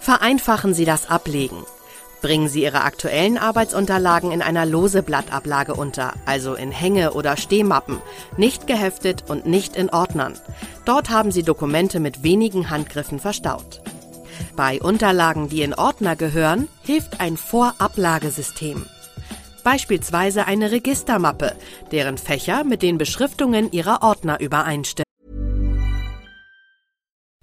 Vereinfachen Sie das Ablegen. Bringen Sie Ihre aktuellen Arbeitsunterlagen in einer lose Blattablage unter, also in Hänge- oder Stehmappen, nicht geheftet und nicht in Ordnern. Dort haben Sie Dokumente mit wenigen Handgriffen verstaut. Bei Unterlagen, die in Ordner gehören, hilft ein Vorablagesystem. Beispielsweise eine Registermappe, deren Fächer mit den Beschriftungen Ihrer Ordner übereinstimmen.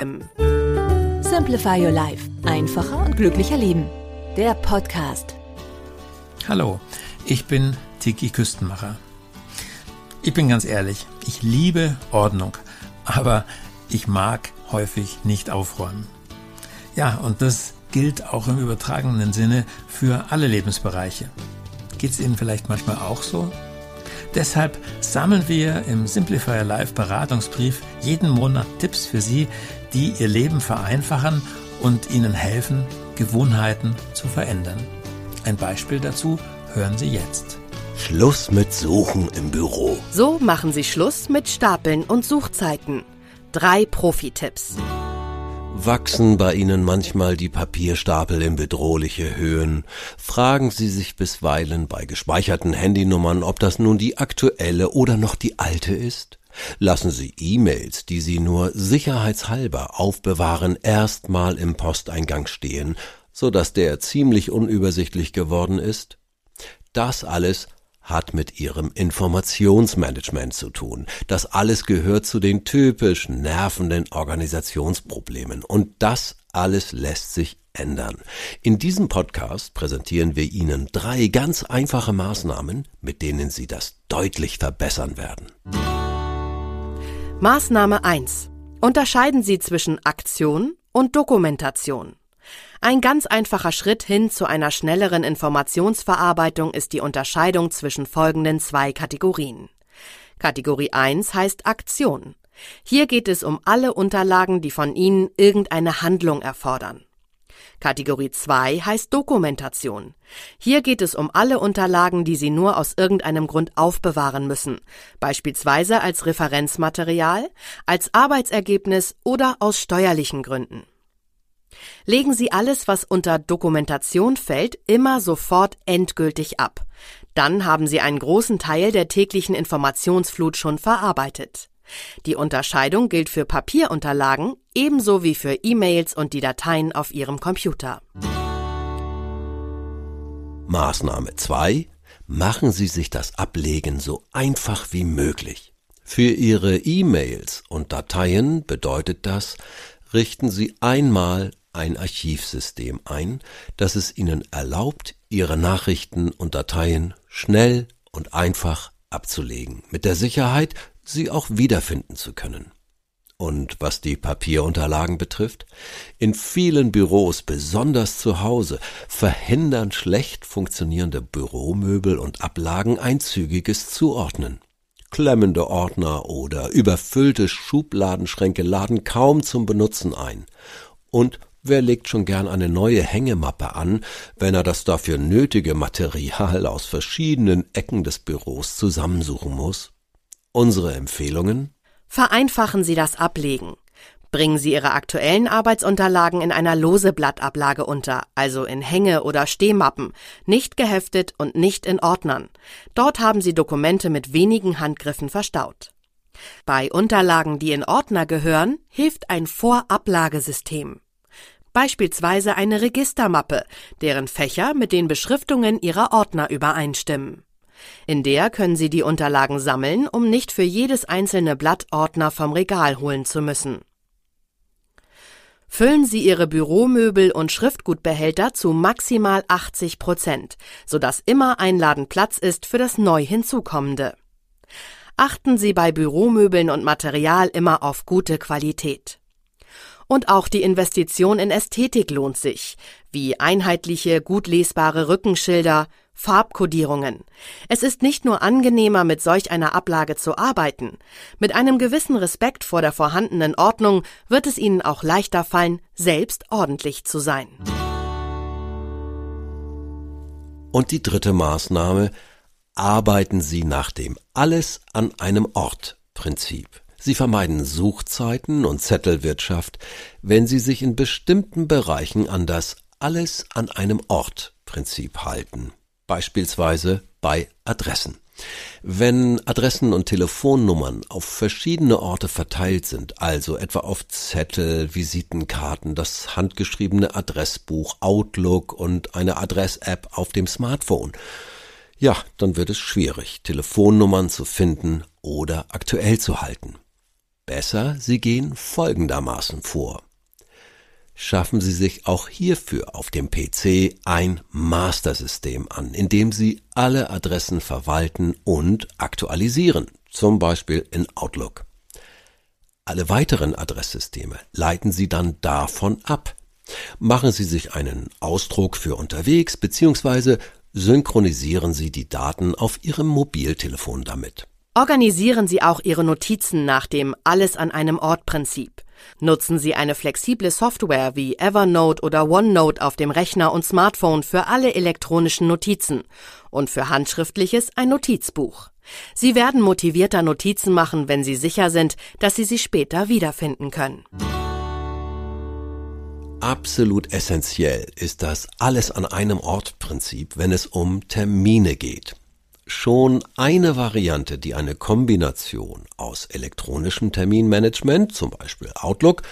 Simplify Your Life. Einfacher und glücklicher Leben. Der Podcast. Hallo, ich bin Tiki Küstenmacher. Ich bin ganz ehrlich, ich liebe Ordnung, aber ich mag häufig nicht aufräumen. Ja, und das gilt auch im übertragenen Sinne für alle Lebensbereiche. Geht es Ihnen vielleicht manchmal auch so? Deshalb sammeln wir im Simplifier Live Beratungsbrief jeden Monat Tipps für Sie, die Ihr Leben vereinfachen und Ihnen helfen, Gewohnheiten zu verändern. Ein Beispiel dazu hören Sie jetzt. Schluss mit Suchen im Büro. So machen Sie Schluss mit Stapeln und Suchzeiten. Drei Profi-Tipps. Wachsen bei Ihnen manchmal die Papierstapel in bedrohliche Höhen? Fragen Sie sich bisweilen bei gespeicherten Handynummern, ob das nun die aktuelle oder noch die alte ist? Lassen Sie E-Mails, die Sie nur sicherheitshalber aufbewahren, erstmal im Posteingang stehen, so dass der ziemlich unübersichtlich geworden ist? Das alles hat mit ihrem Informationsmanagement zu tun. Das alles gehört zu den typisch nervenden Organisationsproblemen. Und das alles lässt sich ändern. In diesem Podcast präsentieren wir Ihnen drei ganz einfache Maßnahmen, mit denen Sie das deutlich verbessern werden. Maßnahme 1. Unterscheiden Sie zwischen Aktion und Dokumentation. Ein ganz einfacher Schritt hin zu einer schnelleren Informationsverarbeitung ist die Unterscheidung zwischen folgenden zwei Kategorien. Kategorie 1 heißt Aktion. Hier geht es um alle Unterlagen, die von Ihnen irgendeine Handlung erfordern. Kategorie 2 heißt Dokumentation. Hier geht es um alle Unterlagen, die Sie nur aus irgendeinem Grund aufbewahren müssen, beispielsweise als Referenzmaterial, als Arbeitsergebnis oder aus steuerlichen Gründen. Legen Sie alles, was unter Dokumentation fällt, immer sofort endgültig ab. Dann haben Sie einen großen Teil der täglichen Informationsflut schon verarbeitet. Die Unterscheidung gilt für Papierunterlagen ebenso wie für E-Mails und die Dateien auf Ihrem Computer. Maßnahme 2. Machen Sie sich das Ablegen so einfach wie möglich. Für Ihre E-Mails und Dateien bedeutet das, richten Sie einmal ein Archivsystem ein, das es Ihnen erlaubt, Ihre Nachrichten und Dateien schnell und einfach abzulegen, mit der Sicherheit, sie auch wiederfinden zu können. Und was die Papierunterlagen betrifft, in vielen Büros, besonders zu Hause, verhindern schlecht funktionierende Büromöbel und Ablagen ein zügiges Zuordnen. Klemmende Ordner oder überfüllte Schubladenschränke laden kaum zum Benutzen ein. Und Wer legt schon gern eine neue Hängemappe an, wenn er das dafür nötige Material aus verschiedenen Ecken des Büros zusammensuchen muss? Unsere Empfehlungen? Vereinfachen Sie das Ablegen. Bringen Sie Ihre aktuellen Arbeitsunterlagen in einer lose Blattablage unter, also in Hänge- oder Stehmappen, nicht geheftet und nicht in Ordnern. Dort haben Sie Dokumente mit wenigen Handgriffen verstaut. Bei Unterlagen, die in Ordner gehören, hilft ein Vorablagesystem beispielsweise eine Registermappe, deren Fächer mit den Beschriftungen Ihrer Ordner übereinstimmen. In der können Sie die Unterlagen sammeln, um nicht für jedes einzelne Blatt Ordner vom Regal holen zu müssen. Füllen Sie Ihre Büromöbel und Schriftgutbehälter zu maximal 80 Prozent, sodass immer ein Laden Platz ist für das neu hinzukommende. Achten Sie bei Büromöbeln und Material immer auf gute Qualität. Und auch die Investition in Ästhetik lohnt sich, wie einheitliche, gut lesbare Rückenschilder, Farbkodierungen. Es ist nicht nur angenehmer, mit solch einer Ablage zu arbeiten. Mit einem gewissen Respekt vor der vorhandenen Ordnung wird es Ihnen auch leichter fallen, selbst ordentlich zu sein. Und die dritte Maßnahme, arbeiten Sie nach dem Alles an einem Ort Prinzip. Sie vermeiden Suchzeiten und Zettelwirtschaft, wenn Sie sich in bestimmten Bereichen an das Alles an einem Ort Prinzip halten. Beispielsweise bei Adressen. Wenn Adressen und Telefonnummern auf verschiedene Orte verteilt sind, also etwa auf Zettel, Visitenkarten, das handgeschriebene Adressbuch, Outlook und eine Adress-App auf dem Smartphone, ja, dann wird es schwierig, Telefonnummern zu finden oder aktuell zu halten. Besser, Sie gehen folgendermaßen vor. Schaffen Sie sich auch hierfür auf dem PC ein Mastersystem an, in dem Sie alle Adressen verwalten und aktualisieren, zum Beispiel in Outlook. Alle weiteren Adresssysteme leiten Sie dann davon ab. Machen Sie sich einen Ausdruck für unterwegs bzw synchronisieren Sie die Daten auf Ihrem Mobiltelefon damit. Organisieren Sie auch Ihre Notizen nach dem Alles an einem Ort Prinzip. Nutzen Sie eine flexible Software wie Evernote oder OneNote auf dem Rechner und Smartphone für alle elektronischen Notizen und für handschriftliches ein Notizbuch. Sie werden motivierter Notizen machen, wenn Sie sicher sind, dass Sie sie später wiederfinden können. Absolut essentiell ist das alles an einem Ort Prinzip, wenn es um Termine geht. Schon eine Variante, die eine Kombination aus elektronischem Terminmanagement, zum Beispiel Outlook,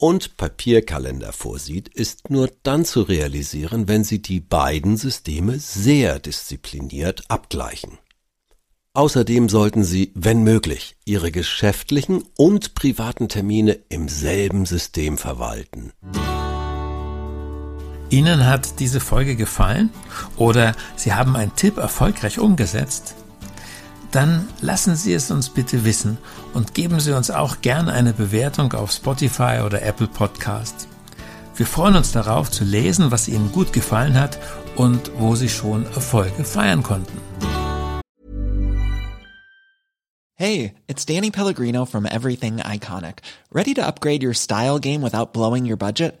und Papierkalender vorsieht, ist nur dann zu realisieren, wenn Sie die beiden Systeme sehr diszipliniert abgleichen. Außerdem sollten Sie, wenn möglich, Ihre geschäftlichen und privaten Termine im selben System verwalten. Ihnen hat diese Folge gefallen oder Sie haben einen Tipp erfolgreich umgesetzt? Dann lassen Sie es uns bitte wissen und geben Sie uns auch gerne eine Bewertung auf Spotify oder Apple Podcast. Wir freuen uns darauf zu lesen, was Ihnen gut gefallen hat und wo Sie schon Erfolge feiern konnten. Hey, it's Danny Pellegrino from Everything Iconic. Ready to upgrade your style game without blowing your budget?